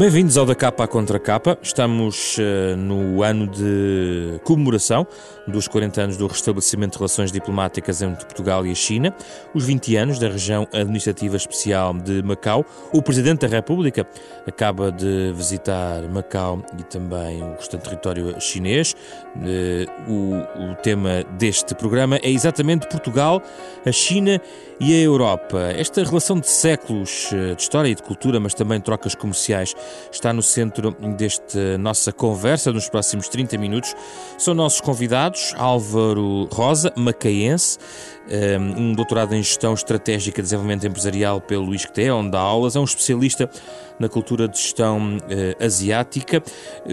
Bem-vindos ao da capa à contra capa. Estamos uh, no ano de comemoração dos 40 anos do restabelecimento de relações diplomáticas entre Portugal e a China, os 20 anos da região administrativa especial de Macau. O Presidente da República acaba de visitar Macau e também o restante território chinês. Uh, o, o tema deste programa é exatamente Portugal, a China e a Europa. Esta relação de séculos uh, de história e de cultura, mas também trocas comerciais está no centro desta nossa conversa nos próximos 30 minutos. São nossos convidados Álvaro Rosa, macaense, um doutorado em Gestão Estratégica e Desenvolvimento Empresarial pelo Queté, onde dá aulas, é um especialista na cultura de gestão uh, asiática,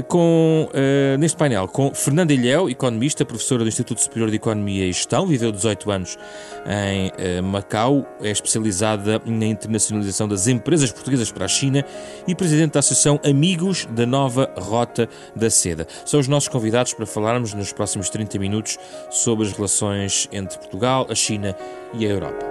com, uh, neste painel com Fernanda Ilhéu, economista, professora do Instituto Superior de Economia e Gestão, viveu 18 anos em uh, Macau, é especializada na internacionalização das empresas portuguesas para a China e presidente da Associação Amigos da Nova Rota da Seda. São os nossos convidados para falarmos nos próximos 30 minutos sobre as relações entre Portugal, a China e a Europa.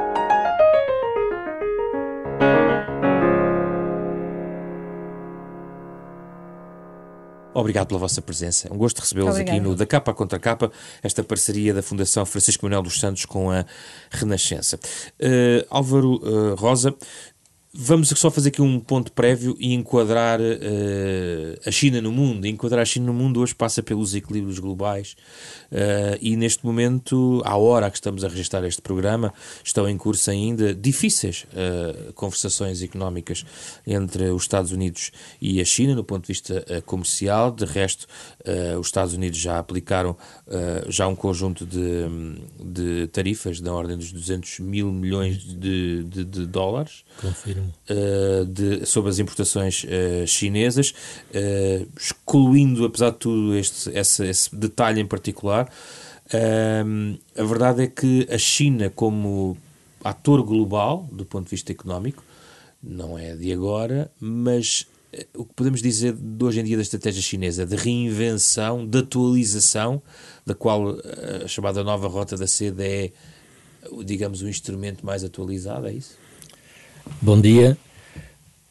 Obrigado pela vossa presença. Um gosto recebê-los aqui no Da Capa Contra Capa, esta parceria da Fundação Francisco Manuel dos Santos com a Renascença. Uh, Álvaro uh, Rosa, Vamos só fazer aqui um ponto prévio e enquadrar uh, a China no mundo. Enquadrar a China no mundo hoje passa pelos equilíbrios globais uh, e neste momento, à hora que estamos a registrar este programa, estão em curso ainda difíceis uh, conversações económicas entre os Estados Unidos e a China no ponto de vista comercial. De resto, os Estados Unidos já aplicaram já um conjunto de, de tarifas da ordem dos 200 mil milhões de, de, de dólares. Confirmo uh, de, sobre as importações uh, chinesas, uh, excluindo, apesar de tudo, este, esse, esse detalhe em particular. a verdade é que a China, como ator global, do ponto de vista económico, não é de agora, mas o que podemos dizer de hoje em dia da estratégia chinesa, de reinvenção, de atualização, da qual a chamada nova rota da seda é, digamos, o instrumento mais atualizado, é isso? Bom dia.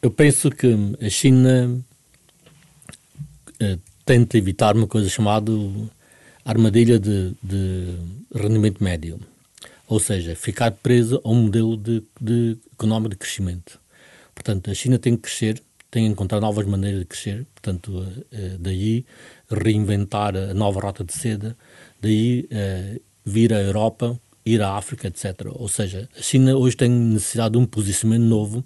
Eu penso que a China uh, tenta evitar uma coisa chamada armadilha de, de, rendimento médio, ou seja, ficar presa a um modelo de, de económico de crescimento. Portanto, a China tem que crescer, tem que encontrar novas maneiras de crescer, portanto, uh, daí reinventar a nova rota de seda, daí vir à Europa ir à África, etc. Ou seja, a China hoje tem necessidade de um posicionamento novo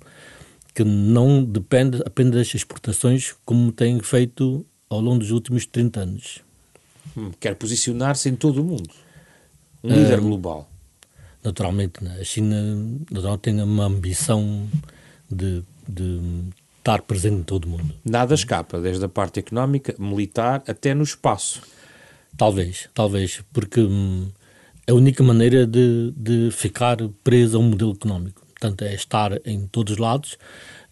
que não depende apenas das exportações como tem feito ao longo dos últimos 30 anos. Hum, quer posicionar-se em todo o mundo. Um líder uh, global. Naturalmente, né? a China naturalmente, tem uma ambição de, de estar presente em todo o mundo. Nada escapa, desde a parte económica, militar, até no espaço. Talvez, talvez, porque hum, a única maneira de, de ficar preso a um modelo económico. Portanto, é estar em todos os lados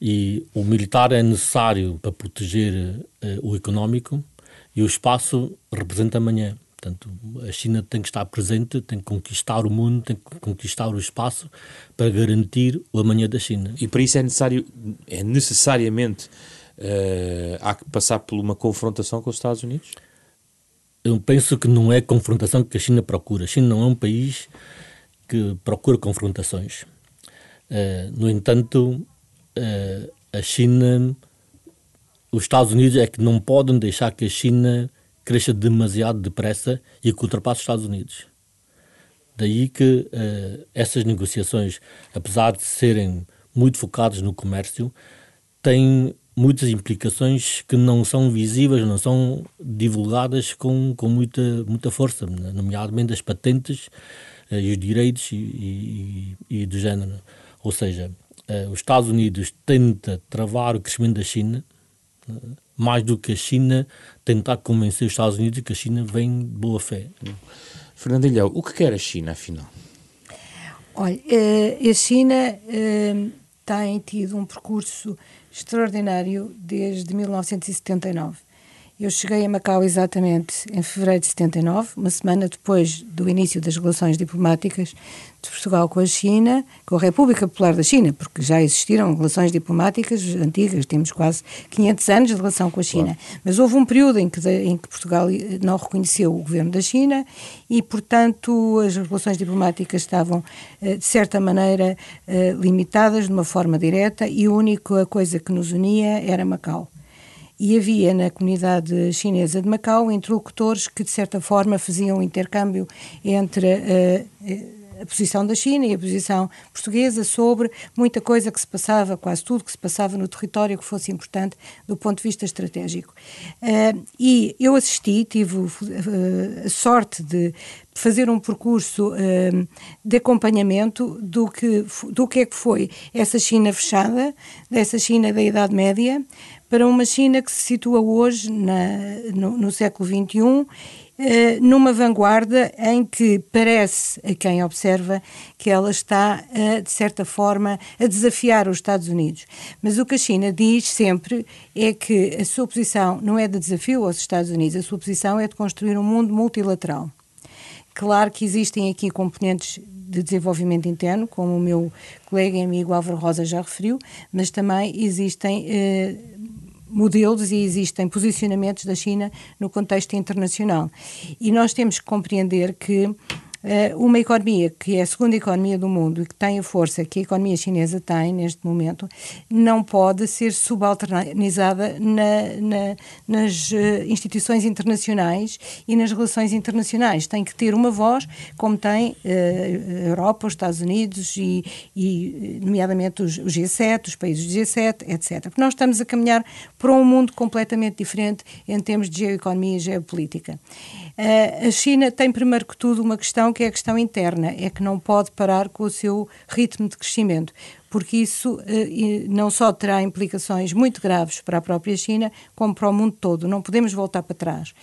e o militar é necessário para proteger uh, o económico e o espaço representa amanhã. Portanto, a China tem que estar presente, tem que conquistar o mundo, tem que conquistar o espaço para garantir o amanhã da China. E para isso é necessário, é necessariamente, uh, há que passar por uma confrontação com os Estados Unidos? Eu penso que não é confrontação que a China procura. A China não é um país que procura confrontações. Uh, no entanto, uh, a China, os Estados Unidos é que não podem deixar que a China cresça demasiado depressa e que ultrapasse os Estados Unidos. Daí que uh, essas negociações, apesar de serem muito focadas no comércio, têm muitas implicações que não são visíveis, não são divulgadas com, com muita, muita força, nomeadamente as patentes eh, e os direitos e, e, e, do género. Ou seja, eh, os Estados Unidos tenta travar o crescimento da China, eh, mais do que a China tentar convencer os Estados Unidos que a China vem de boa fé. Fernando Ilhéu, o que quer a China, afinal? Olha, a China tem tido um percurso extraordinário desde 1979 Eu cheguei a Macau exatamente em fevereiro de 79, uma semana depois do início das relações diplomáticas de Portugal com a China, com a República Popular da China, porque já existiram relações diplomáticas antigas, temos quase 500 anos de relação com a China. Claro. Mas houve um período em que, em que Portugal não reconheceu o governo da China e, portanto, as relações diplomáticas estavam, eh, de certa maneira, eh, limitadas de uma forma direta e a única coisa que nos unia era Macau e havia na comunidade chinesa de Macau interlocutores que, de certa forma, faziam intercâmbio entre uh, a posição da China e a posição portuguesa sobre muita coisa que se passava, quase tudo que se passava no território que fosse importante do ponto de vista estratégico. Uh, e eu assisti, tive uh, a sorte de fazer um percurso uh, de acompanhamento do que, do que é que foi essa China fechada, dessa China da Idade Média, para uma China que se situa hoje na, no, no século XXI numa vanguarda em que parece a quem observa que ela está, de certa forma, a desafiar os Estados Unidos. Mas o que a China diz sempre é que a sua posição não é de desafio aos Estados Unidos, a sua posição é de construir um mundo multilateral. Claro que existem aqui componentes de desenvolvimento interno, como o meu colega e amigo Álvaro Rosa já referiu, mas também existem eh, modelos e existem posicionamentos da China no contexto internacional. E nós temos que compreender que uma economia que é a segunda economia do mundo e que tem a força que a economia chinesa tem neste momento, não pode ser subalternizada na, na, nas eh, instituições internacionais e nas relações internacionais. Tem que ter uma voz, como tem eh, a Europa, os Estados Unidos e, e nomeadamente os G7, os países do G7, etc. Porque nós estamos a caminhar para um mundo completamente diferente em termos de geoeconomia e geopolítica. a China tem, primeiro que tudo, uma questão que é a questão interna, é que não pode parar com o seu ritmo de crescimento, porque isso eh, não só terá implicações muito graves para a própria China, como para o mundo todo. Não podemos voltar para trás.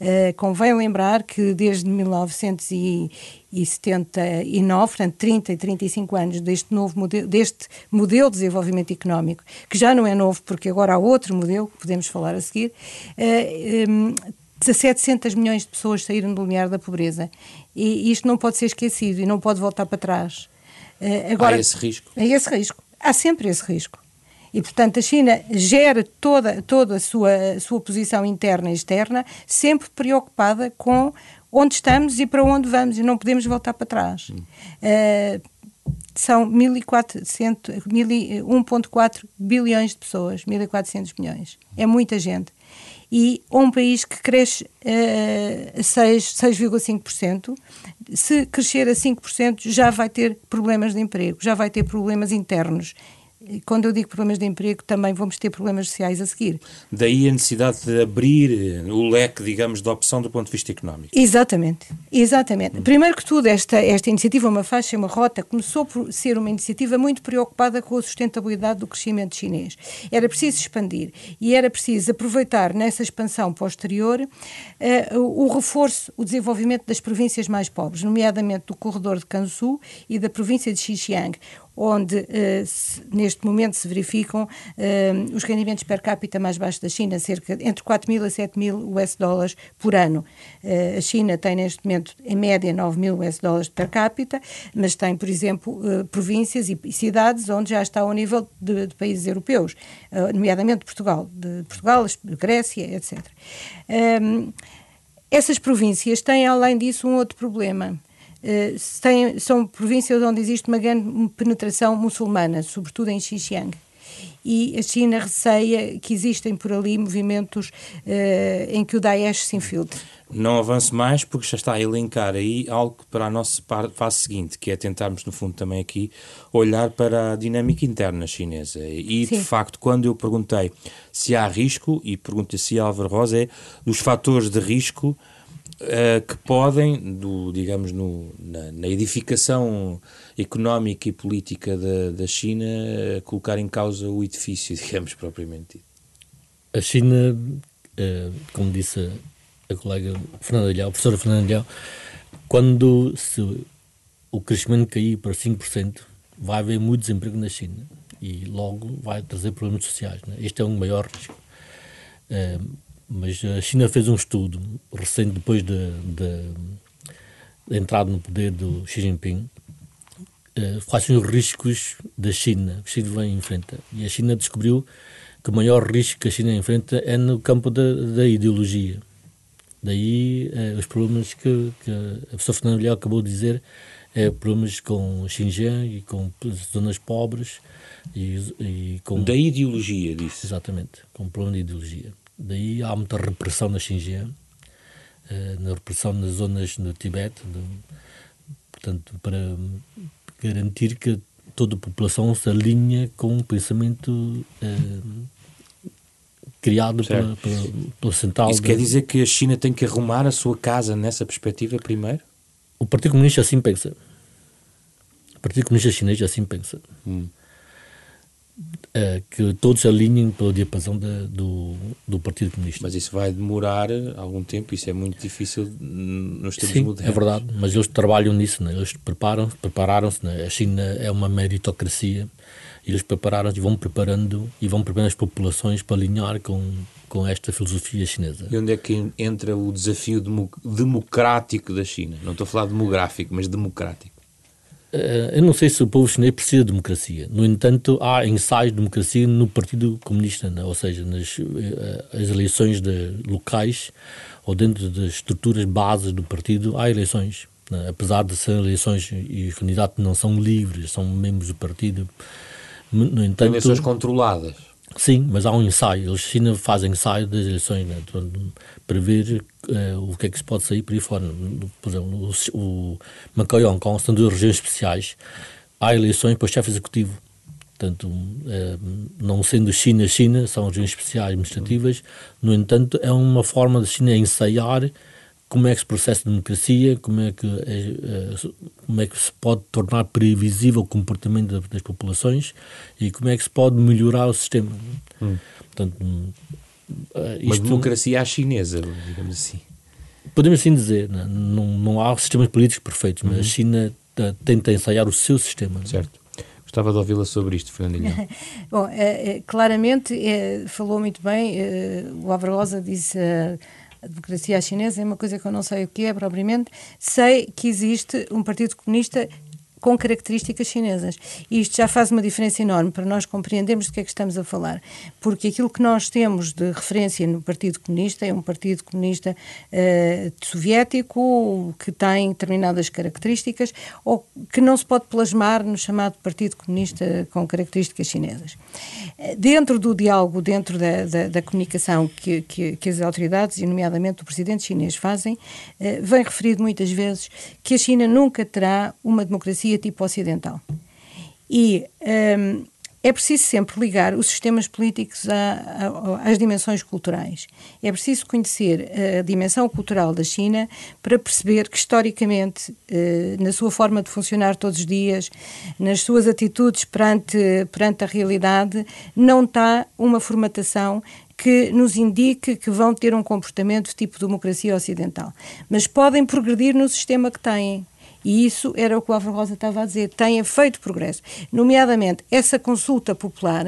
Eh, convém lembrar que desde 1979, portanto 30 e 35 anos deste novo modelo, deste modelo de desenvolvimento económico, que já não é novo porque agora há outro modelo, que podemos falar a seguir, 700 milhões de pessoas saíram do limiar da pobreza. E isto não pode ser esquecido e não pode voltar para trás. Uh, agora, há esse risco. Há esse risco. Há sempre esse risco. E, portanto, a China gera toda, toda a, sua, a sua posição interna e externa, sempre preocupada com onde estamos e para onde vamos, e não podemos voltar para trás. Uh, são 1.4 bilhões de pessoas, 1.400 milhões. É muita gente e um país que cresce uh, 6,5%. Se crescer a 5%, já vai ter problemas de emprego, já vai ter problemas internos quando eu digo problemas de emprego, também vamos ter problemas sociais a seguir. Daí a necessidade de abrir o leque, digamos, de opção do ponto de vista económico. Exatamente, exatamente. Hum. Primeiro que tudo, esta, esta iniciativa, uma faixa, uma rota, começou por ser uma iniciativa muito preocupada com a sustentabilidade do crescimento chinês. Era preciso expandir e era preciso aproveitar nessa expansão posterior uh, o reforço, o desenvolvimento das províncias mais pobres, nomeadamente do corredor de Kansu e da província de Xinjiang, onde se, neste momento se verificam uh, os rendimentos per capita mais baixos da China, cerca entre 4 mil a 7 mil US dólares por ano. Uh, a China tem neste momento, em média, 9 mil US dólares per capita, mas tem, por exemplo, províncias e, cidades onde já está ao nível de, de países europeus, nomeadamente Portugal, de Portugal, Grécia, etc. Essas províncias têm, além disso, um outro problema eh, tem, são províncias onde existe uma grande penetração muçulmana, sobretudo em Xinjiang. E a China receia que existem por ali movimentos uh, em que o Daesh se infiltre. Não avance mais, porque já está a elencar aí algo para a nossa fase seguinte, que é tentarmos, no fundo, também aqui olhar para a dinâmica interna chinesa. E, Sim. de facto, quando eu perguntei se há risco, e pergunto se Álvaro Rosa, é dos fatores de risco uh, que podem, do, digamos, no, na, na, edificação económica e política da, da China, uh, colocar em causa o edifício, digamos, propriamente dito. A China, uh, como disse a colega Fernanda Ilhau, a professora Fernanda Ilhau, quando se, o crescimento cair para 5%, vai haver muito desemprego na China e logo vai trazer problemas sociais. Né? Este é um maior risco. Mas a China fez um estudo recente depois da de, de, entrada no poder do Xi Jinping uh, quais são os riscos da China que a China enfrenta e a China descobriu que o maior risco que a China enfrenta é no campo da, da ideologia daí uh, os problemas que, que a professora Fernanda acabou de dizer é, problemas com Xinjiang e com zonas pobres e, e com... Da ideologia, disse. Exatamente, com problema de ideologia. Daí há muita repressão na Xinjiang, eh, na repressão nas zonas no Tibete, portanto, para garantir que toda a população se alinha com o pensamento eh, criado pela, pela, pela, central. Isso quer dizer que a China tem que arrumar a sua casa nessa perspectiva primeiro? O Partido Comunista assim pensa. O Partido Comunista Chinês assim pensa. Hum. É, que todos alinhem pela diapasão de, do, do Partido Comunista. Mas isso vai demorar algum tempo, isso é muito difícil nos tempos Sim, modernos. é verdade, mas eles trabalham nisso, né? eles preparam, prepararam-se, né? a China é uma meritocracia, eles prepararam-se e vão preparando e vão preparando as populações para alinhar com, com esta filosofia chinesa. E onde é que entra o desafio democrático da China? Não estou a falar demográfico, mas democrático. Eh, eu não sei se o povo chinês precisa de democracia. No entanto, há ensaios de democracia no Partido Comunista, né? ou seja, nas eh, eleições locais ou dentro das estruturas bases do partido, há eleições. Né? Apesar de serem eleições e os candidatos não são livres, são membros do partido. No entanto, eleições controladas. Sim, mas há um ensaio. Eles China fazem ensaio das eleições né, para ver uh, o que é que se pode sair por aí fora. Por exemplo, o, o Macau e Hong Kong são duas regiões especiais. Há eleições para o chefe executivo. Portanto, uh, não sendo China, China, são regiões especiais administrativas. No entanto, é uma forma de China ensaiar como é que se processa a democracia, como é que, é, como é que se pode tornar previsível o comportamento das populações e como é que se pode melhorar o sistema. Hum. Portanto, eh, isto, Uma democracia à chinesa, digamos assim. Podemos assim dizer, não, é? não, não há sistemas políticos perfeitos, mas a uhum. China tenta ensaiar o seu sistema. Certo. Gostava de ouvi-la sobre isto, Fernandinha. Bom, é, é, claramente é, falou muito bem, o Avrosa disse a democracia chinesa é uma coisa que eu não sei o que é propriamente. Sei que existe um Partido Comunista com características chinesas. E isto já faz uma diferença enorme para nós compreendermos do que é que estamos a falar. Porque aquilo que nós temos de referência no Partido Comunista é um Partido Comunista uh, soviético que tem determinadas características ou que não se pode plasmar no chamado Partido Comunista com características chinesas. Eh, dentro do diálogo, dentro da, da, da comunicação que, que, que, as autoridades, e nomeadamente o presidente chinês, fazem, uh, vem referido muitas vezes que a China nunca terá uma democracia tipo ocidental. E um, é preciso sempre ligar os sistemas políticos às dimensões culturais. É preciso conhecer a dimensão cultural da China para perceber que, historicamente, eh, na sua forma de funcionar todos os dias, nas suas atitudes perante, perante a realidade, não está uma formatação que nos indique que vão ter um comportamento tipo democracia ocidental. Mas podem progredir no sistema que têm. E isso era o que o Álvaro Rosa estava a dizer, tem feito progresso. Nomeadamente, essa consulta popular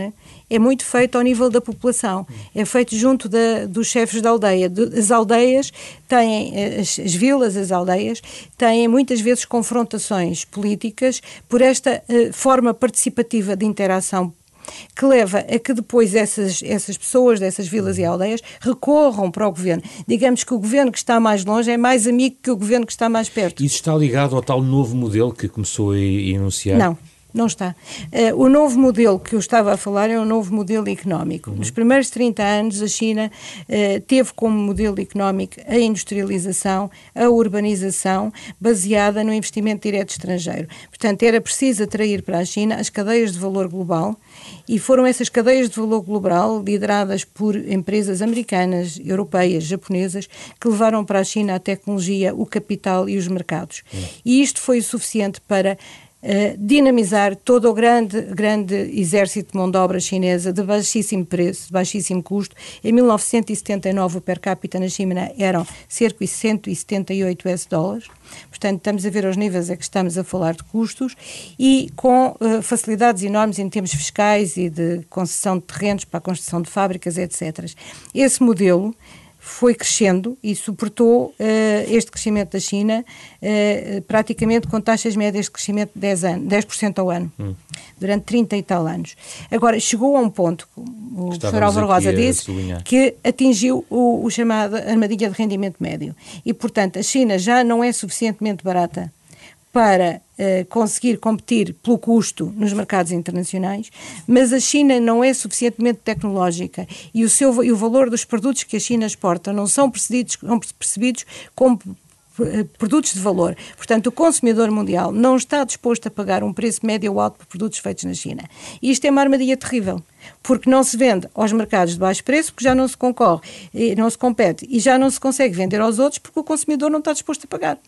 é muito feita ao nível da população, é feito junto da, dos chefes da aldeia. As aldeias têm, as, as, vilas, as aldeias, têm muitas vezes confrontações políticas por esta uh, forma participativa de interação que leva a que depois essas, essas pessoas dessas vilas e aldeias recorram para o governo. Digamos que o governo que está mais longe é mais amigo que o governo que está mais perto. Isso está ligado ao tal novo modelo que começou a enunciar? Não. Não está. Uh, o novo modelo que eu estava a falar é um novo modelo económico. Uhum. Nos primeiros 30 anos, a China uh, teve como modelo económico a industrialização, a urbanização, baseada no investimento direto estrangeiro. Portanto, era preciso atrair para a China as cadeias de valor global e foram essas cadeias de valor global, lideradas por empresas americanas, europeias, japonesas, que levaram para a China a tecnologia, o capital e os mercados. Uhum. E isto foi o suficiente para Uh, dinamizar todo o grande, grande exército de mão de obra chinesa de baixíssimo preço, de baixíssimo custo. Em 1979, o per capita na China eram cerca de 178 US dólares. Portanto, estamos a ver os níveis a que estamos a falar de custos e com uh, facilidades enormes em termos fiscais e de concessão de terrenos para a construção de fábricas, etc. Esse modelo foi crescendo e suportou uh, este crescimento da China uh, praticamente com taxas médias de crescimento de 10%, anos, 10 ao ano, hum. durante 30 e tal anos. Agora, chegou a um ponto, o professor Álvaro Rosa disse, que atingiu o, o chamado armadilha de rendimento médio. E, portanto, a China já não é suficientemente barata para uh, conseguir competir pelo custo nos mercados internacionais, mas a China não é suficientemente tecnológica e o, seu, e o valor dos produtos que a China exporta não são percebidos, não percebidos como eh, produtos de valor. Portanto, o consumidor mundial não está disposto a pagar um preço médio ou alto por produtos feitos na China. E isto é uma armadilha terrível, porque não se vende aos mercados de baixo preço, porque já não se concorre, não se compete e já não se consegue vender aos outros porque o consumidor não está disposto a pagar.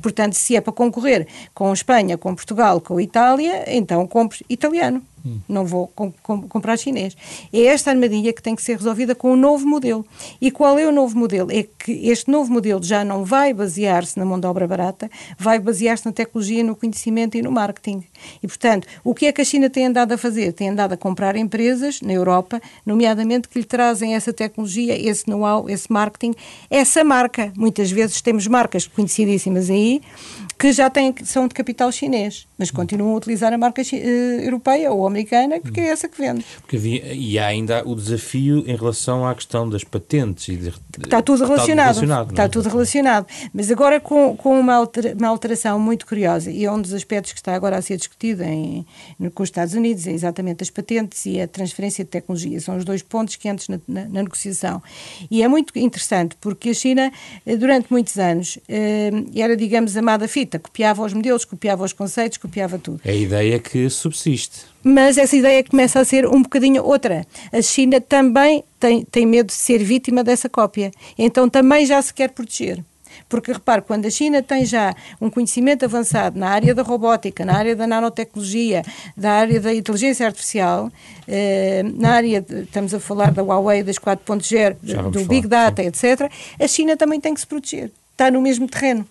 Portanto, se é para concorrer com Espanha, com Portugal, com Itália, então compre italiano. Hum. Não vou com, com, comprar chinês. É esta armadilha que tem que ser resolvida com um novo modelo. E qual é o novo modelo? É que este novo modelo já não vai basear-se na mão de obra barata, vai basear-se na tecnologia, no conhecimento e no marketing. E, portanto, o que é que a China tem andado a fazer? Tem andado a comprar empresas na Europa, nomeadamente que lhe trazem essa tecnologia, esse know-how, esse marketing, essa marca. Muitas vezes temos marcas conhecidíssimas aí que já têm, são de capital chinês, mas continuam a utilizar a marca uh, europeia ou americana, porque é essa que vende. Porque havia, e há ainda o desafio em relação à questão das patentes. E de, está tudo relacionado. Está, relacionado, está é? tudo relacionado. Mas agora com, com uma, altera, uma alteração muito curiosa, e é um dos aspectos que está agora a ser discutido em, com os Estados Unidos, é exatamente as patentes e a transferência de tecnologia. São os dois pontos que antes na, na, na negociação. E é muito interessante, porque a China, eh, durante muitos anos, eh, era, digamos, amada fita copiava os modelos, copiava os conceitos, copiava tudo. É a ideia que subsiste. Mas essa ideia começa a ser um bocadinho outra. A China também tem, tem medo de ser vítima dessa cópia. Então também já se quer proteger. Porque repare, quando a China tem já um conhecimento avançado na área da robótica, na área da nanotecnologia, da área da inteligência artificial, eh, na área, de, estamos a falar da Huawei, das 4.0, do falar, Big Data, sim. etc., a China também tem que se proteger. Está no mesmo terreno.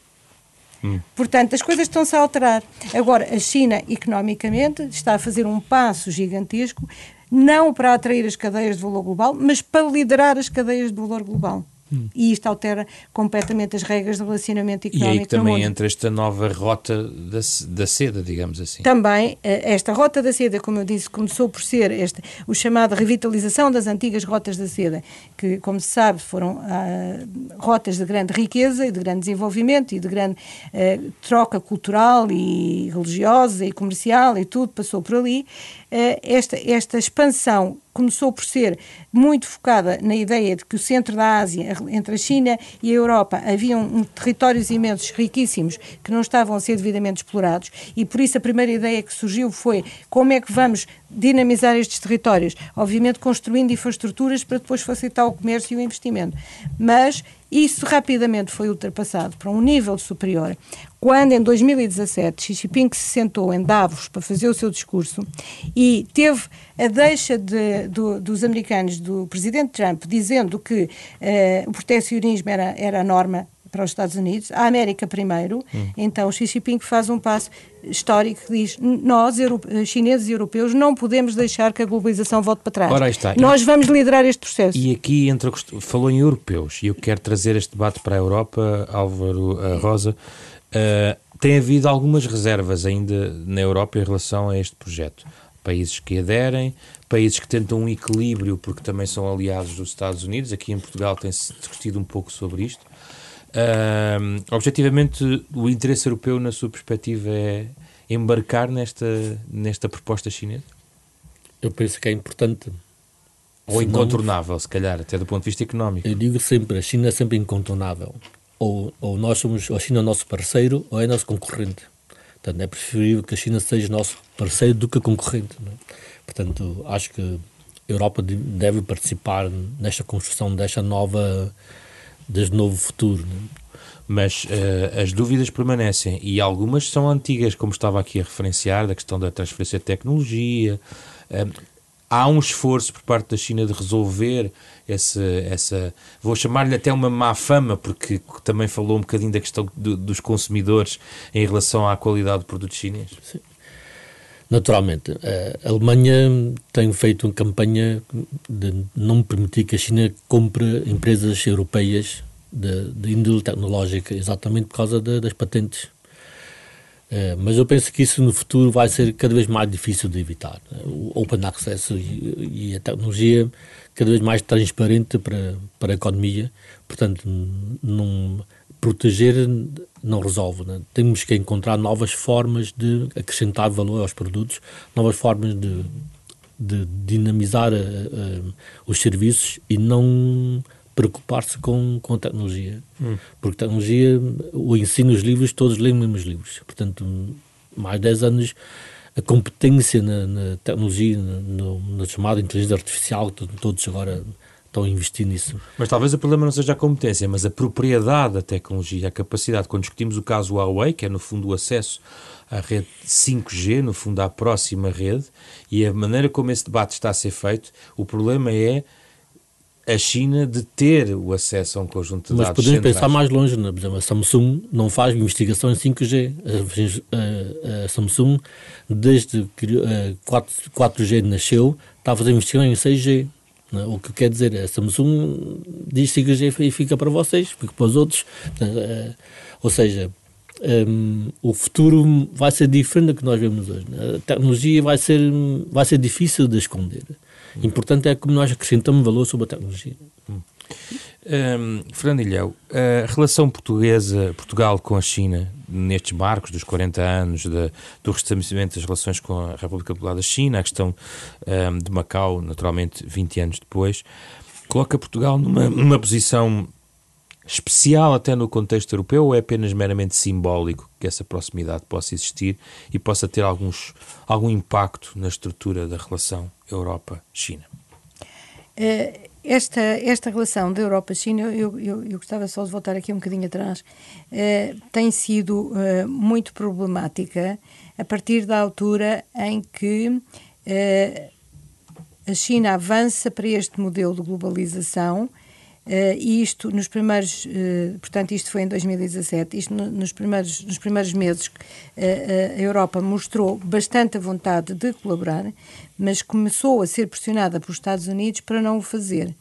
Portanto, as coisas estão-se a alterar. Agora, a China, economicamente, está a fazer um passo gigantesco, não para atrair as cadeias de valor global, mas para liderar as cadeias de valor global. Hum. E isto altera completamente as regras de relacionamento económico. E aí também entra esta nova rota da, da seda, digamos assim. Também, eh, esta rota da seda, como eu disse, começou por ser este, o chamado revitalização das antigas rotas da seda, que, como se sabe, foram ah, rotas de grande riqueza e de grande desenvolvimento e de grande ah, troca cultural e religiosa e comercial e tudo passou por ali. Ah, esta, esta expansão começou por ser muito focada na ideia de que o centro da Ásia, entre a China e a Europa, haviam territórios imensos, riquíssimos, que não estavam a ser devidamente explorados, e por isso a primeira ideia que surgiu foi como é que vamos dinamizar estes territórios, obviamente construindo infraestruturas para depois facilitar o comércio e o investimento. Mas isso rapidamente foi ultrapassado para um nível superior, quando em 2017 Xi Jinping se sentou em Davos para fazer o seu discurso e teve a deixa de, do, dos americanos, do presidente Trump, dizendo que uh, o protecionismo era, era a norma para os Estados Unidos, a América primeiro, hum. então Xi Jinping faz um passo histórico que diz nós, chineses e europeus, não podemos deixar que a globalização volte para trás. Ora, está. Nós vamos liderar este processo. E aqui entra, falou em europeus, e eu quero trazer este debate para a Europa, Álvaro a Rosa. Uh, tem havido algumas reservas ainda na Europa em relação a este projeto. Países que aderem, países que tentam um equilíbrio porque também são aliados dos Estados Unidos. Aqui em Portugal tem-se discutido um pouco sobre isto. Uh, objetivamente, o interesse europeu, na sua perspectiva, é embarcar nesta, nesta proposta chinesa? Eu penso que é importante. Ou incontornável, se calhar, até do ponto de vista económico. Eu digo sempre, a China é sempre incontornável. Ou, ou nós somos, ou a China é nosso parceiro, ou é nosso concorrente. Portanto, é preferível que a China seja nosso parceiro do que concorrente. É? Portanto, acho que a Europa deve participar nesta construção desta nova deste novo futuro. É? Mas uh, as dúvidas permanecem e algumas são antigas, como estava aqui a referenciar, da questão da transferência de tecnologia. Uh, há um esforço por parte da China de resolver esse, essa, vou chamar-lhe até uma má fama, porque também falou um bocadinho da questão do, dos consumidores em relação à qualidade do produto chinês. Sim. Naturalmente. A Alemanha tem feito uma campanha de não permitir que a China compre empresas europeias de, de índole tecnológica, exatamente por causa de, das patentes. Uh, mas eu penso que isso no futuro vai ser cada vez mais difícil de evitar. O Open Access e, e a tecnologia cada vez mais transparente para, para a economia, portanto, não proteger não resolve. Né? Temos que encontrar novas formas de acrescentar valor aos produtos, novas formas de, de dinamizar uh, uh, os serviços e não preocupar-se com, com a tecnologia. Hum. Porque tecnologia, o ensino, os livros, todos leem os mesmos livros. Portanto, mais 10 anos, a competência na, na tecnologia, na, na, chamada inteligência artificial, todos agora estão a investir nisso. Mas talvez o problema não seja a competência, mas a propriedade da tecnologia, a capacidade. Quando discutimos o caso Huawei, que é no fundo o acesso à rede 5G, no fundo à próxima rede, e a maneira como esse debate está a ser feito, o problema é a China de ter o acesso a um conjunto de Mas dados podemos centrais. pensar mais longe, né? por exemplo, a Samsung não faz investigação em 5G. A, a, a Samsung, desde que a 4, 4G nasceu, está a fazer investigação em 6G. Né? O que quer dizer, a Samsung diz 5G e fica para vocês, fica para os outros. Uh, ou seja, um, o futuro vai ser diferente do que nós vemos hoje. Né? A tecnologia vai ser, vai ser difícil de esconder. O importante é como nós acrescentamos valor sobre a tecnologia. Hum. Um, Fernando Ilhéu, a relação portuguesa, Portugal com a China, nestes marcos dos 40 anos de, do restabelecimento das relações com a República Popular da China, a questão um, de Macau, naturalmente 20 anos depois, coloca Portugal numa, numa posição especial até no contexto europeu ou é apenas meramente simbólico que essa proximidade possa existir e possa ter alguns, algum impacto na estrutura da relação Europa-China? Uh, esta, esta relação da Europa-China, eu, eu, eu, gostava só de voltar aqui um bocadinho atrás, uh, tem sido uh, muito problemática a partir da altura em que a China avança para este modelo de globalização Uh, e isto nos primeiros, uh, portanto, isto foi em 2017, isto no, nos, primeiros, nos primeiros meses uh, a Europa mostrou bastante a vontade de colaborar, mas começou a ser pressionada pelos Estados Unidos para não o fazer.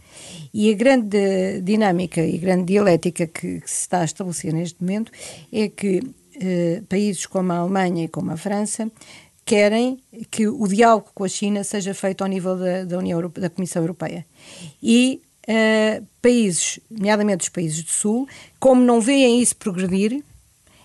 E a grande dinâmica e grande dialética que, que se está a estabelecer neste momento é que países como a Alemanha e como a França querem que o diálogo com a China seja feito ao nível da, da União da Comissão Europeia. E uh, países, nomeadamente os países do Sul, como não veem isso progredir,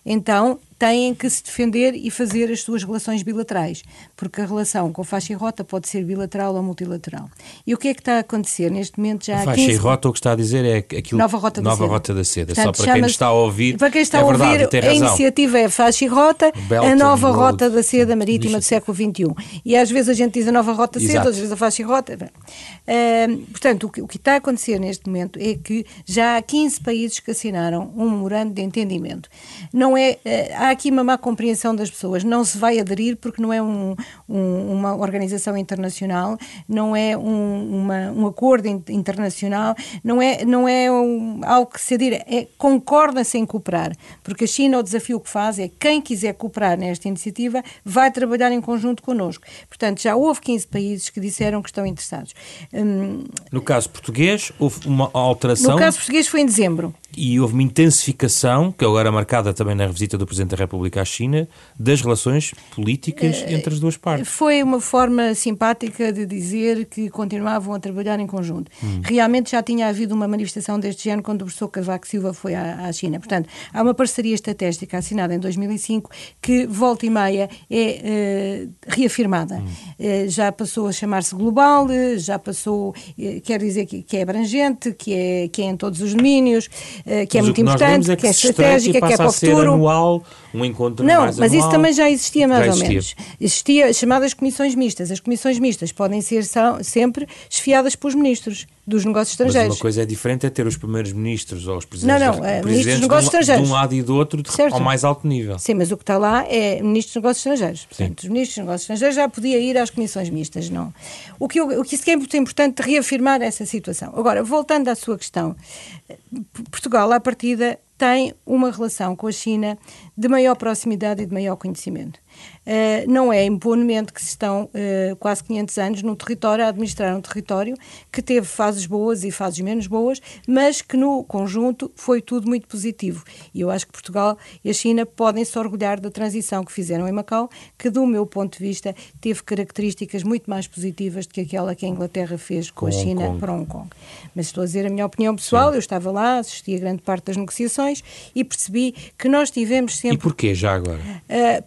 então têm que se defender e fazer as suas relações bilaterais, porque a relação com faixa e rota pode ser bilateral ou multilateral. E o que é que está a acontecer neste momento já a faixa 15... e rota o que está a dizer é aquilo nova rota da nova seda. Rota da seda. Portanto, Só para quem está a ouvir, para quem está é a verdade, ouvir, a iniciativa é faixa e rota, a nova rota da seda marítima do século XXI. E às vezes a gente diz a nova rota da seda, às vezes a faixa e rota. Uh, portanto, o que, o que está a acontecer neste momento é que já há 15 países que assinaram um memorando de entendimento. Não é, uh, há aqui uma má compreensão das pessoas. Não se vai aderir porque não é um, um, uma organização internacional, não é um, uma, um acordo internacional, não é, não é um, algo que se adira, é concorda-se em cooperar. Porque a China, o desafio que faz é quem quiser cooperar nesta iniciativa vai trabalhar em conjunto connosco. Portanto, já houve 15 países que disseram que estão interessados. Hum, no caso português, houve uma alteração. No caso português foi em dezembro. E houve uma intensificação, que agora é marcada também na visita do Presidente da República à China, das relações políticas uh, entre as duas partes. Foi uma forma simpática de dizer que continuavam a trabalhar em conjunto. Hum. Realmente já tinha havido uma manifestação deste género quando o professor Cavaco Silva foi à, à, China. Portanto, há uma parceria estratégica assinada em 2005 que, volta e meia, é uh, reafirmada. Hum. Uh, já passou a chamar-se global, já passou, quer dizer que, que, é abrangente, que é, que é em todos os domínios eh, que é muito importante, é que, que, é estratégica, que é para o futuro. anual, um encontro Não, mais mas anual. isso também já existia mais já existia. ou menos. Existia as chamadas comissões mistas. As comissões mistas podem ser são, sempre esfiadas pelos ministros dos negócios estrangeiros. Mas uma coisa é diferente é ter os primeiros ministros ou os presidentes, não, não, é, ministros dos negócios estrangeiros. de um lado e do outro certo. ao mais alto nível. Sim, mas o que está lá é ministros dos negócios estrangeiros. Portanto, Sim. os ministros dos negócios estrangeiros já podia ir às comissões mistas, não. O que, eu, o que é muito importante reafirmar essa situação. Agora, voltando à sua questão, Portugal, à partida, tem uma relação com a China de maior proximidade e de maior conhecimento. Uh, não é impunemente que se estão uh, quase 500 anos num território a administrar um território que teve fases boas e fases menos boas, mas que no conjunto foi tudo muito positivo. E eu acho que Portugal e a China podem se orgulhar da transição que fizeram em Macau, que do meu ponto de vista teve características muito mais positivas do que aquela que a Inglaterra fez com, com a China para Hong Kong. Mas estou a dizer a minha opinião pessoal, Sim. eu estava lá, assisti a grande parte das negociações e percebi que nós tivemos sempre... E porquê já agora? Uh,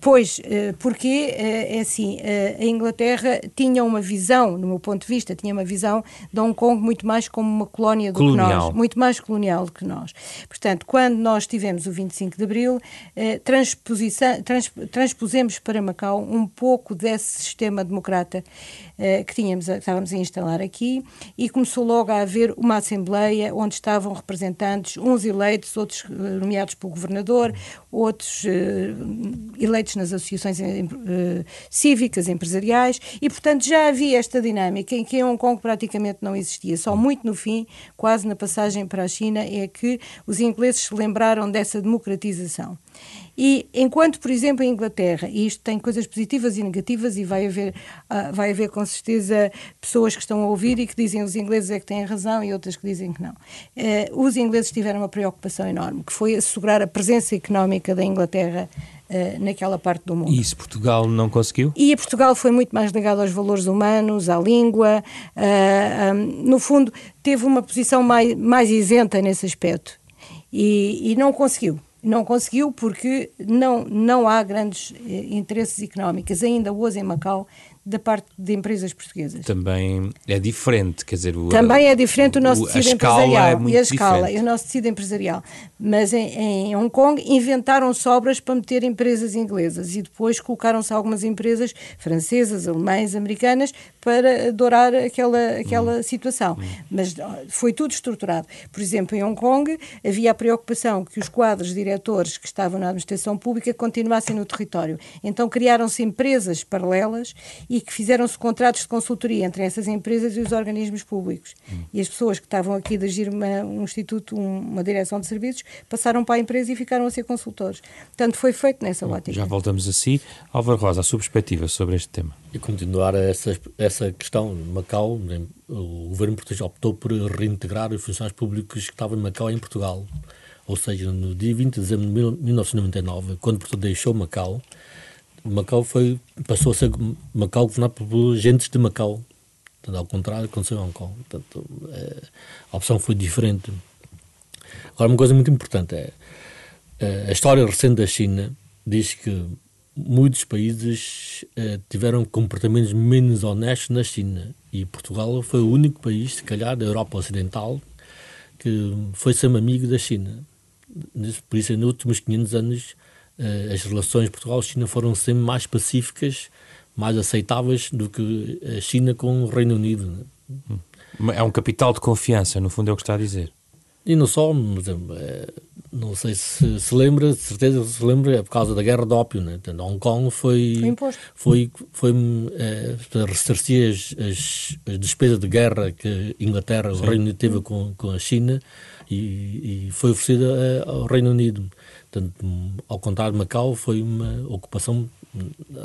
Pois, eh, porque eh, é assim, eh, a Inglaterra tinha uma visão, no meu ponto de vista, tinha uma visão de Hong Kong muito mais como uma colónia do colonial. que nós, muito mais colonial do que nós. Portanto, quando nós tivemos o 25 de Abril, trans, transpusemos para Macau um pouco desse sistema democrata que tínhamos, que estávamos a instalar aqui e começou logo a haver uma assembleia onde estavam representantes, uns eleitos, outros nomeados pelo governador, outros eleitos nas associações uh, cívicas, empresariais, e, portanto, já havia esta dinâmica em que Hong Kong praticamente não existia. Só muito no fim, quase na passagem para a China, é que os ingleses se lembraram dessa democratização. E enquanto, por exemplo, em Inglaterra, e isto tem coisas positivas e negativas, e vai haver, uh, vai haver com certeza pessoas que estão a ouvir e que dizem os ingleses é que têm razão e outras que dizem que não. Uh, os ingleses tiveram uma preocupação enorme, que foi assegurar a presença económica da Inglaterra uh, naquela parte do mundo. E isso Portugal não conseguiu? E Portugal foi muito mais ligado aos valores humanos, à língua, um, no fundo, teve uma posição mais, mais isenta nesse aspecto. E, e não conseguiu. Não conseguiu porque não, não há grandes eh, interesses económicos. Ainda hoje em Macau da parte de empresas portuguesas. Também é diferente, quer dizer... O, Também é diferente o nosso tecido empresarial. É e a escala, diferente. e o nosso tecido empresarial. Mas em, em Hong Kong inventaram sobras para meter empresas inglesas e depois colocaram-se algumas empresas francesas, alemães, americanas para adorar aquela, aquela hum. situação. Hum. Mas foi tudo estruturado. Por exemplo, em Hong Kong havia a preocupação que os quadros diretores que estavam na administração pública continuassem no território. Então criaram-se empresas paralelas e que fizeram-se contratos de consultoria entre essas empresas e os organismos públicos. Hum. E as pessoas que estavam aqui a dirigir uma, um instituto, um, uma direção de serviços, passaram para a empresa e ficaram a ser consultores. Portanto, foi feito nessa Bom, ótica. Já voltamos a si. Álvaro Rosa, a sua perspectiva sobre este tema. E continuar essa, essa questão, Macau, o governo português optou por reintegrar os funcionários públicos que estavam em Macau em Portugal. Ou seja, no dia 20 de dezembro de 1999, quando Portugal deixou Macau, Macau foi, passou a ser Macau governado por agentes de Macau. Portanto, ao contrário, aconteceu em Hong Kong. Portanto, é, a opção foi diferente. Agora, uma coisa muito importante é, é a história recente da China diz que muitos países é, tiveram comportamentos menos honestos na China e Portugal foi o único país, se calhar, da Europa Ocidental que foi ser amigo da China. Por isso, nos últimos 500 anos, as relações Portugal-China foram sempre mais pacíficas, mais aceitáveis do que a China com o Reino Unido. Né? É um capital de confiança, no fundo é o que está a dizer. E não só, mas, é, não sei se se lembra, de certeza se lembra, é por causa da guerra de ópio. Né? Então, Hong Kong foi, foi, foi, é, para ressarcir as, as, as, despesas de guerra que a Inglaterra, Sim. o Reino Unido teve com, com a China e, e foi oferecida ao Reino Unido. Portanto, ao contrário de Macau, foi uma ocupação,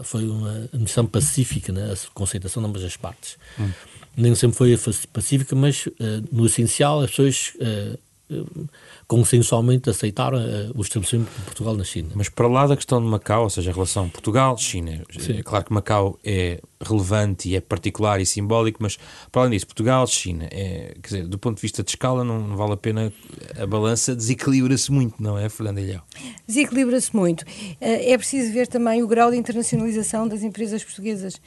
foi uma missão pacífica, né? a conceitação de ambas as partes. Hum. Nem sempre foi pacífica, mas uh, no essencial as pessoas uh, consensualmente aceitaram uh, o estabelecimento de Portugal na China. Mas para lá da questão de Macau, ou seja, a relação Portugal-China, é claro que Macau é relevante e é particular e simbólico, mas para além disso, Portugal-China, é, quer dizer, do ponto de vista de escala, não, não vale a pena, a balança desequilibra-se muito, não é, Fernando Ilhão? Desequilibra-se muito. É preciso ver também o grau de internacionalização das empresas portuguesas.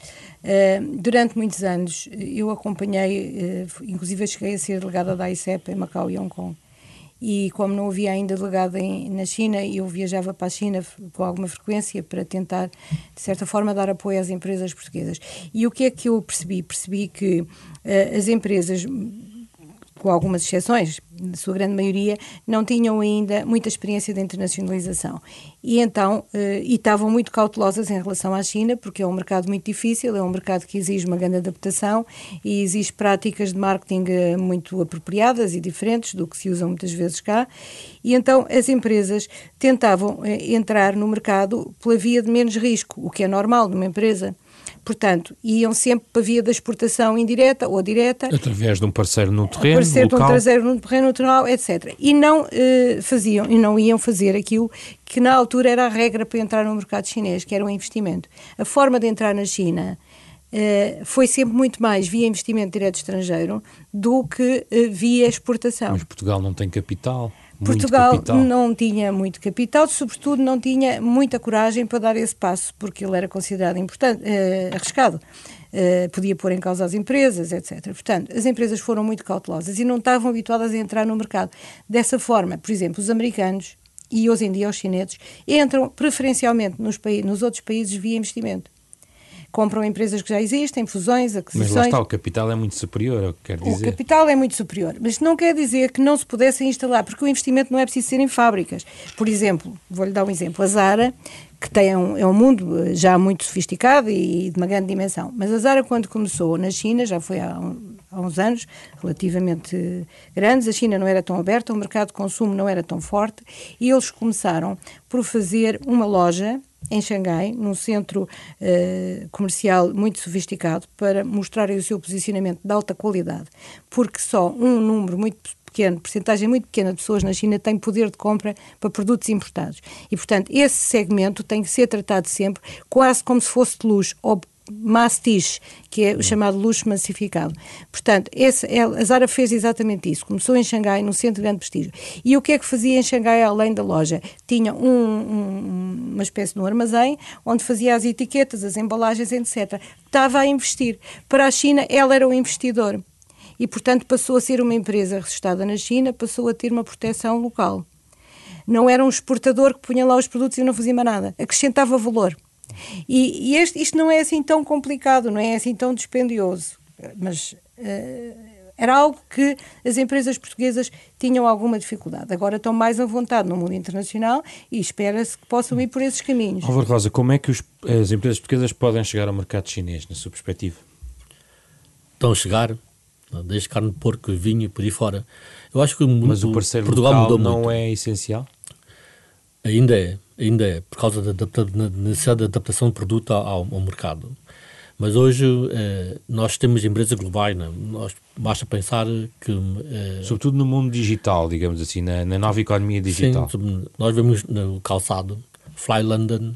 Durante muitos anos, eu acompanhei, inclusive cheguei a ser delegada da ICEP em Macau e Hong Kong e como não havia ainda delegado em, na China, eu viajava para a China com alguma frequência para tentar, de certa forma, dar apoio às empresas portuguesas. E o que é que eu percebi? Percebi que uh, as empresas com algumas exceções, na sua grande maioria, não tinham ainda muita experiência de internacionalização. E então, eh, e estavam muito cautelosas em relação à China, porque é um mercado muito difícil, é um mercado que exige uma grande adaptação e exige práticas de marketing eh, muito apropriadas e diferentes do que se usam muitas vezes cá. E então as empresas tentavam eh, entrar no mercado pela via de menos risco, o que é normal numa empresa Portanto, iam sempre para a via da exportação indireta ou direta. Através de um parceiro no terreno parceiro local. de um parceiro no terreno natural, etc. E não eh, faziam, e não iam fazer aquilo que na altura era a regra para entrar no mercado chinês, que era o investimento. A forma de entrar na China Uh, foi sempre muito mais via investimento direto estrangeiro do que uh, via exportação. Mas Portugal não tem capital. Portugal não tinha muito capital, sobretudo não tinha muita coragem para dar esse passo, porque ele era considerado importante, uh, arriscado. Uh, podia pôr em causa as empresas, etc. Portanto, as empresas foram muito cautelosas e não estavam habituadas a entrar no mercado. Dessa forma, por exemplo, os americanos e hoje em dia os chineses entram preferencialmente nos, nos outros países via investimento compram empresas que já existem, fusões, aquisições. Mas lá está, o capital é muito superior, é o que quer dizer. O capital é muito superior, mas não quer dizer que não se pudessem instalar, porque o investimento não é preciso ser em fábricas. Por exemplo, vou-lhe dar um exemplo, a Zara, que tem um, é um mundo eh, já muito sofisticado e de uma grande dimensão, mas a Zara quando começou na China, já foi há, um, há uns anos, relativamente grandes, a China não era tão aberta, o mercado de consumo não era tão forte, e eles começaram por fazer uma loja em Xangai, num centro uh, comercial muito sofisticado, para mostrarem o seu posicionamento de alta qualidade, porque só um número muito pequeno, porcentagem muito pequena de pessoas na China tem poder de compra para produtos importados. E, portanto, esse segmento tem que ser tratado sempre quase como se fosse de luxo, ou mastiche, que é o chamado luxo massificado. Portanto, esse, é, a Zara fez exatamente isso. Começou em Xangai, num centro de grande prestígio. E o que é que fazia em Xangai, além da loja? Tinha um, um, uma espécie de um armazém onde fazia as etiquetas, as embalagens, etc. Estava a investir. Para a China, ela era o investidor. E, portanto, passou a ser uma empresa registrada na China, passou a ter uma proteção local. Não era um exportador que punha lá os produtos e não fazia mais nada. Acrescentava valor. E, e este, isto não é assim tão complicado, não é assim tão dispendioso, mas uh, era algo que as empresas portuguesas tinham alguma dificuldade. Agora estão mais à vontade no mundo internacional e espera-se que possam ir por esses caminhos. Álvaro Rosa, como é que os, as empresas portuguesas podem chegar ao mercado chinês, na sua perspectiva? Estão a chegar, desde carne de porco, vinho e por aí fora. Eu acho que o mundo, Mas o parceiro Portugal local não muito. é essencial? Ainda é, ainda é, por causa da, necessidade de adaptação do produto ao, ao mercado. Mas hoje eh, nós temos empresas globais, né? nós, basta pensar que... Eh, Sobretudo no mundo digital, digamos assim, na, na nova economia digital. Sim, nós vemos no calçado, Fly London,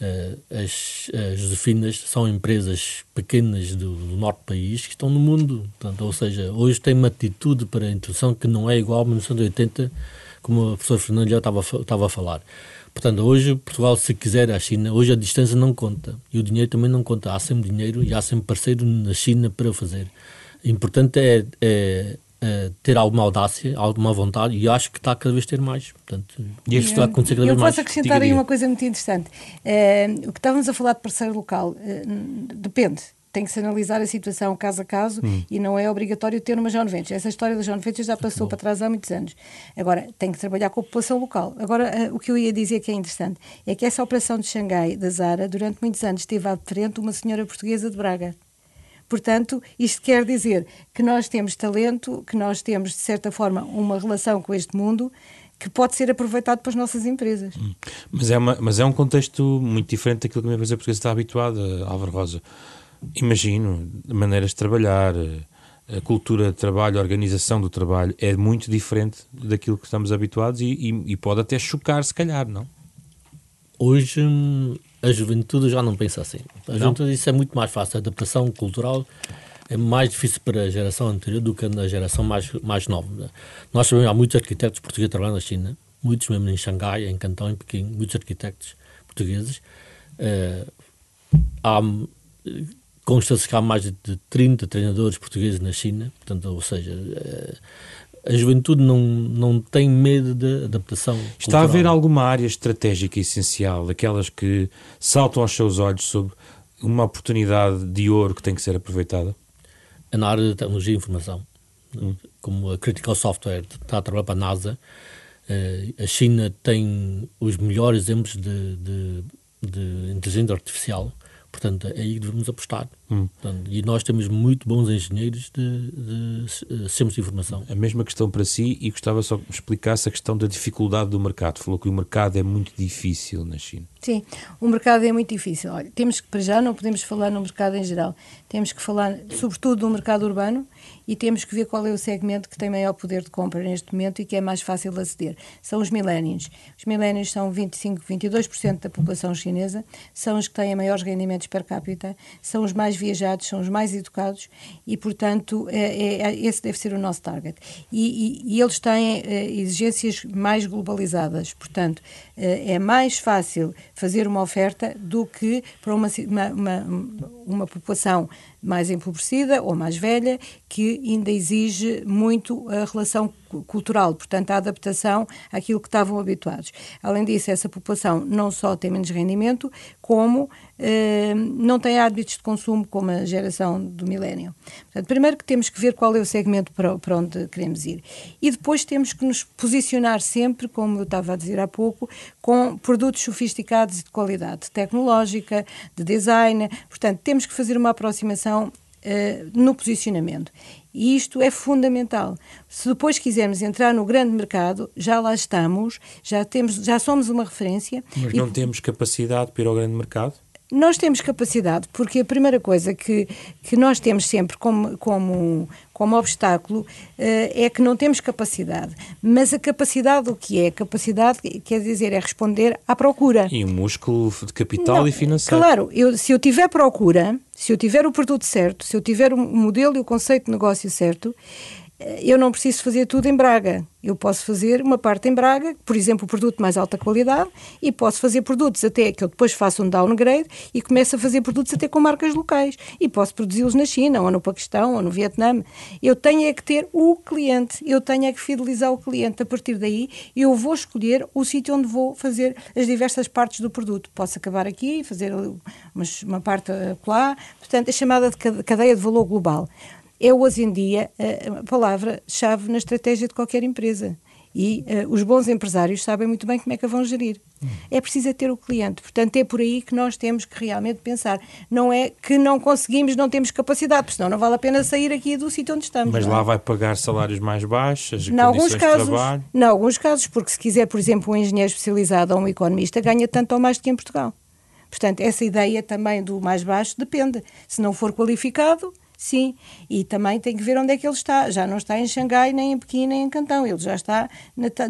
eh, as, as Josefinas são empresas pequenas do, do, norte do país que estão no mundo. Portanto, ou seja, hoje tem uma atitude para a introdução que não é igual a 1980 como a professora Fernando já estava, estava a falar. Portanto, hoje Portugal, se quiser a China, hoje a distância não conta e o dinheiro também não conta. Há sempre dinheiro e há sempre parceiro na China para fazer. O importante é, é, é ter alguma audácia, alguma vontade e acho que está a cada vez ter mais. Portanto, e isto está a acontecer cada vez mais. Eu posso acrescentar aí uma coisa muito interessante. É, o que estávamos a falar de parceiro local, é, depende tem que se analisar a situação caso a caso hum. e não é obrigatório ter uma João Ventures. Essa história da João Ventures já passou para trás há muitos anos. Agora, tem que trabalhar com a população local. Agora, uh, o que eu ia dizer que é interessante é que essa operação de Xangai, da Zara, durante muitos anos esteve à frente uma senhora portuguesa de Braga. Portanto, isto quer dizer que nós temos talento, que nós temos, de certa forma, uma relação com este mundo que pode ser aproveitado para as nossas empresas. Hum. Mas, é uma, mas é um contexto muito diferente daquilo que a minha empresa portuguesa está habituada, Álvaro Rosa. Imagino, maneiras de trabalhar, a cultura de trabalho, a organização do trabalho é muito diferente daquilo que estamos habituados e, e, e pode até chocar, se calhar, não? Hoje a juventude já não pensa assim. A não? juventude isso é muito mais fácil. A adaptação cultural é mais difícil para a geração anterior do que na geração mais, mais nova. Nós sabemos há muitos arquitetos portugueses trabalhando na China, muitos mesmo em Xangai, em Cantão, em Pequim, muitos arquitetos portugueses. Uh, há Consta-se que há mais de 30 treinadores portugueses na China, portanto, ou seja, eh, a juventude não, não tem medo da adaptação. Está cultural. a haver alguma área estratégica essencial, daquelas que saltam aos seus olhos sobre uma oportunidade de ouro que tem que ser aproveitada? É na área da tecnologia e informação. Hum. Como a Critical Software está a trabalhar para a NASA, a China tem os melhores exemplos de, de, de inteligência artificial Portanto, é aí que devemos apostar. Hum. Portanto, e nós temos muito bons engenheiros de, de, de sistemas de informação. A mesma questão para si e gostava só que me explicasse a questão da dificuldade do mercado. Falou que o mercado é muito difícil na China. Sim, o mercado é muito difícil. Olha, temos que, para já, não podemos falar no mercado em geral. Temos que falar, sobretudo, do mercado urbano e temos que ver qual é o segmento que tem maior poder de compra neste momento e que é mais fácil de aceder. São os millennials. Os millennials são 25, 22% da população chinesa, são os que têm maiores rendimentos per capita, são os mais viajados, são os mais educados e, portanto, é, é, é esse deve ser o nosso target. E, e, e eles têm é, exigências mais globalizadas, portanto, é, é mais fácil fazer uma oferta do que para uma, uma, uma, uma população mais empobrecida ou mais velha, que ainda exige muito a relação cultural, portanto, a adaptação àquilo que estavam habituados. Além disso, essa população não só tem menos rendimento, como eh, não tem hábitos de consumo como a geração do milénio. Portanto, primeiro que temos que ver qual é o segmento para, para onde queremos ir. E depois temos que nos posicionar sempre, como eu estava a dizer há pouco, com produtos sofisticados e de qualidade tecnológica, de design. Portanto, temos que fazer uma aproximação Uh, no posicionamento. E isto é fundamental. Se depois quisermos entrar no grande mercado, já lá estamos, já, temos, já somos uma referência. Mas não temos capacidade para ir ao grande mercado? Nós temos capacidade, porque a primeira coisa que, que nós temos sempre como, como, como obstáculo uh, é que não temos capacidade. Mas a capacidade, o que é? Capacidade quer dizer é responder à procura. E um músculo de capital não, e financeiro. Claro, eu, se eu tiver procura, se eu tiver o produto certo, se eu tiver o modelo e o conceito de negócio certo, eu não preciso fazer tudo em Braga. Eu posso fazer uma parte em Braga, por exemplo, o produto de mais alta qualidade, e posso fazer produtos até que eu depois faço um downgrade e começo a fazer produtos até com marcas locais. E posso produzi-los na China, ou no Paquistão, ou no Vietnã. Eu tenho é que ter o cliente, eu tenho é que fidelizar o cliente. A partir daí, eu vou escolher o sítio onde vou fazer as diversas partes do produto. Posso acabar aqui, fazer uma, parte lá. Portanto, é chamada de cadeia de valor global é hoje em dia a palavra-chave na estratégia de qualquer empresa. E uh, os bons empresários sabem muito bem como é que a vão gerir. Hum. É preciso é ter o cliente. Portanto, é por aí que nós temos que realmente pensar. Não é que não conseguimos, não temos capacidade, porque senão não vale a pena sair aqui do sítio onde estamos. Mas lá é? vai pagar salários mais baixos, em alguns casos? Em alguns casos, porque se quiser, por exemplo, um engenheiro especializado ou um economista, ganha tanto ou mais do que em Portugal. Portanto, essa ideia também do mais baixo depende. Se não for qualificado, Sim, e também tem que ver onde é que ele está. Já não está em Xangai, nem em Pequim, nem em Cantão. Ele já está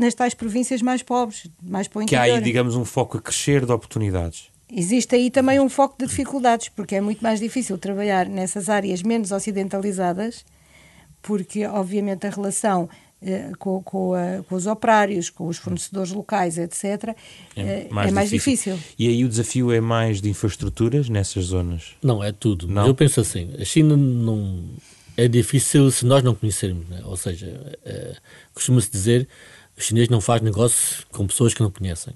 nas tais províncias mais pobres, mais para o interior. Que há aí, digamos, um foco a crescer de oportunidades. Existe aí também um foco de dificuldades, porque é muito mais difícil trabalhar nessas áreas menos ocidentalizadas, porque, obviamente, a relação com, com, a, com, os operários, com os fornecedores locais, etc., é eh, mais, é mais difícil. difícil. E aí o desafio é mais de infraestruturas nessas zonas? Não, é tudo. Não? Eu penso assim, a China não... É difícil se nós não conhecermos, né? ou seja, é, costuma-se dizer os chineses não fazem negócio com pessoas que não conhecem.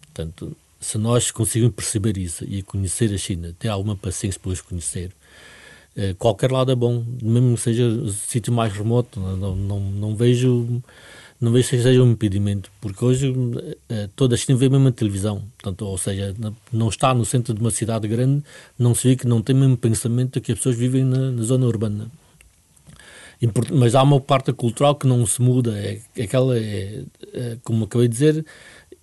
Portanto, se nós conseguirmos perceber isso e conhecer a China, ter alguma paciência para os conhecer, eh, qualquer lado é bom, mesmo que seja o sítio mais remoto, não, não, não vejo não vejo que seja um impedimento, porque hoje eh, toda a China vê mesmo a televisão, portanto, ou seja, não está no centro de uma cidade grande, não se vê que não tem o mesmo pensamento que as pessoas vivem na, na zona urbana. Mas há uma parte cultural que não se muda, é, é aquela, é, é, como acabei de dizer,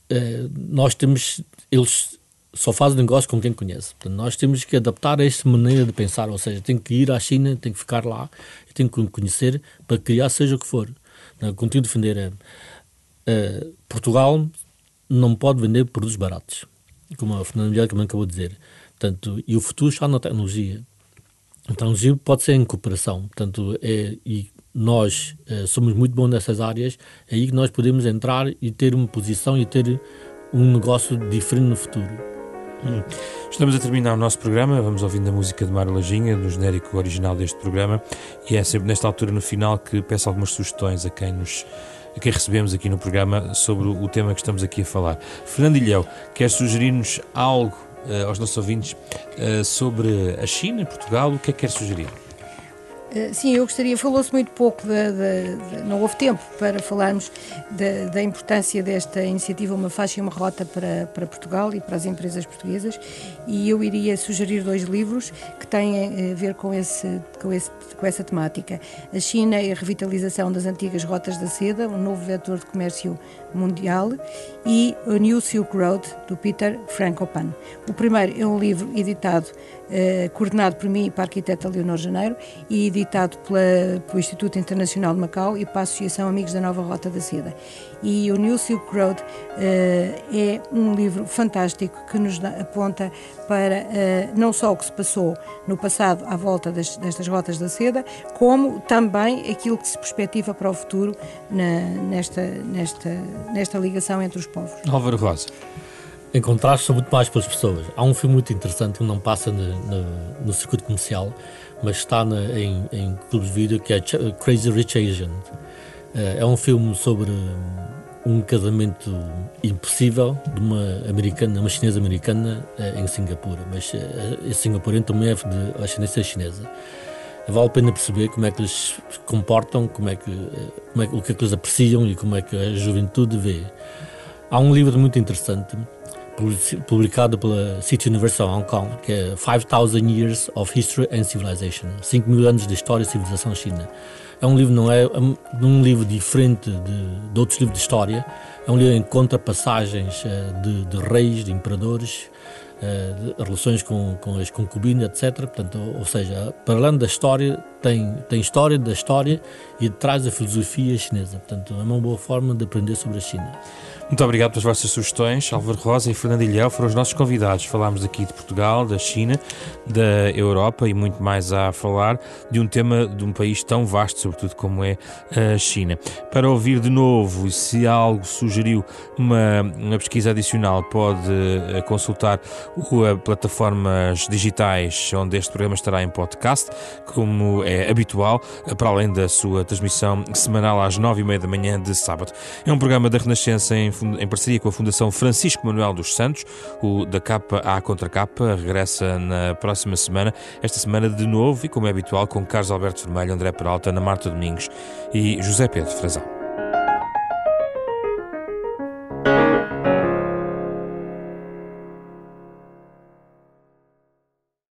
é, nós temos, eles só faz negócio com quem conhece. Portanto, nós temos que adaptar a esta maneira de pensar, ou seja, tem que ir à China, tem que ficar lá, tem que conhecer para criar seja o que for. Não, continuo a defender. Uh, Portugal não pode vender produtos baratos, como a Fernanda Miguel também acabou de dizer. Portanto, e o futuro está na tecnologia. A tecnologia pode ser em cooperação. Portanto, é, e nós uh, somos muito bons nessas áreas, é aí que nós podemos entrar e ter uma posição e ter um negócio diferente no futuro. Hum. Estamos a terminar o nosso programa, vamos ouvindo a música de Mário Lajinha, no genérico original deste programa, e é sempre nesta altura, no final, que peço algumas sugestões a quem nos a quem recebemos aqui no programa sobre o tema que estamos aqui a falar. Fernando Ilhéu, quer sugerir-nos algo uh, aos nossos ouvintes uh, sobre a China, Portugal? O que é que quer sugerir? Eh, sim, eu gostaria, falou-se muito pouco, de, de, não houve tempo para falarmos da importância desta iniciativa Uma Faixa e uma Rota para, para Portugal e para as empresas portuguesas e eu iria sugerir dois livros que têm a ver com, esse, com, esse, com essa temática. A China e a revitalização das antigas rotas da seda, um novo vetor de comércio mundial e o New Silk Road, do Peter Frankopan. O primeiro é um livro editado eh, coordenado por mim e para a arquiteta Leonor Janeiro e editado pela, pelo Instituto Internacional de Macau e para a Associação Amigos da Nova Rota da Seda. E o New Silk Road eh, é um livro fantástico que nos aponta para eh, não só o que se passou no passado à volta das, destas rotas da seda, como também aquilo que se perspectiva para o futuro na, nesta, nesta, nesta ligação entre os povos. Álvaro Rosa encontrar-se muito mais pelas pessoas. Há um filme muito interessante que não passa no, no, no circuito comercial, mas está na, em, em clubes de vídeo, que é Crazy Rich Asian. Eh, é um filme sobre um casamento impossível de uma americana, uma chinesa americana eh, em Singapura, mas eh, esse singapurano também é de ascendência chinesa. Vale a pena perceber como é que eles se comportam, como é que, como é, o que é que eles apreciam e como é que a juventude vê. Há um livro muito interessante publicado pela City University of Hong Kong, que é 5000 Years of History and Civilization, 5 mil anos de história e civilização china. É um livro não é, é um livro diferente de, de outros livros de história, é um livro que encontra passagens eh, de, de reis, de imperadores, eh, de relações com, com as concubinas, etc. Portanto, ou seja, para além da história, tem, tem história da história e traz a filosofia chinesa. Portanto, é uma boa forma de aprender sobre a China. Muito obrigado pelas vossas sugestões. Álvaro Rosa e Fernando Ilhéu foram os nossos convidados. Falámos aqui de Portugal, da China, da Europa e muito mais a falar de um tema de um país tão vasto, sobretudo como é a China. Para ouvir de novo, se algo sugeriu uma, uma pesquisa adicional, pode eh, consultar o, plataformas digitais onde este programa estará em podcast, como é habitual, para além da sua transmissão semanal às nove e meia da manhã de sábado. É um programa da Renascença em em parceria com a Fundação Francisco Manuel dos Santos. O da capa à contracapa regressa na próxima semana, esta semana de novo e como é habitual com Carlos Alberto Vermelho, André Peralta, Ana Marta Domingos e José Pedro Frazão.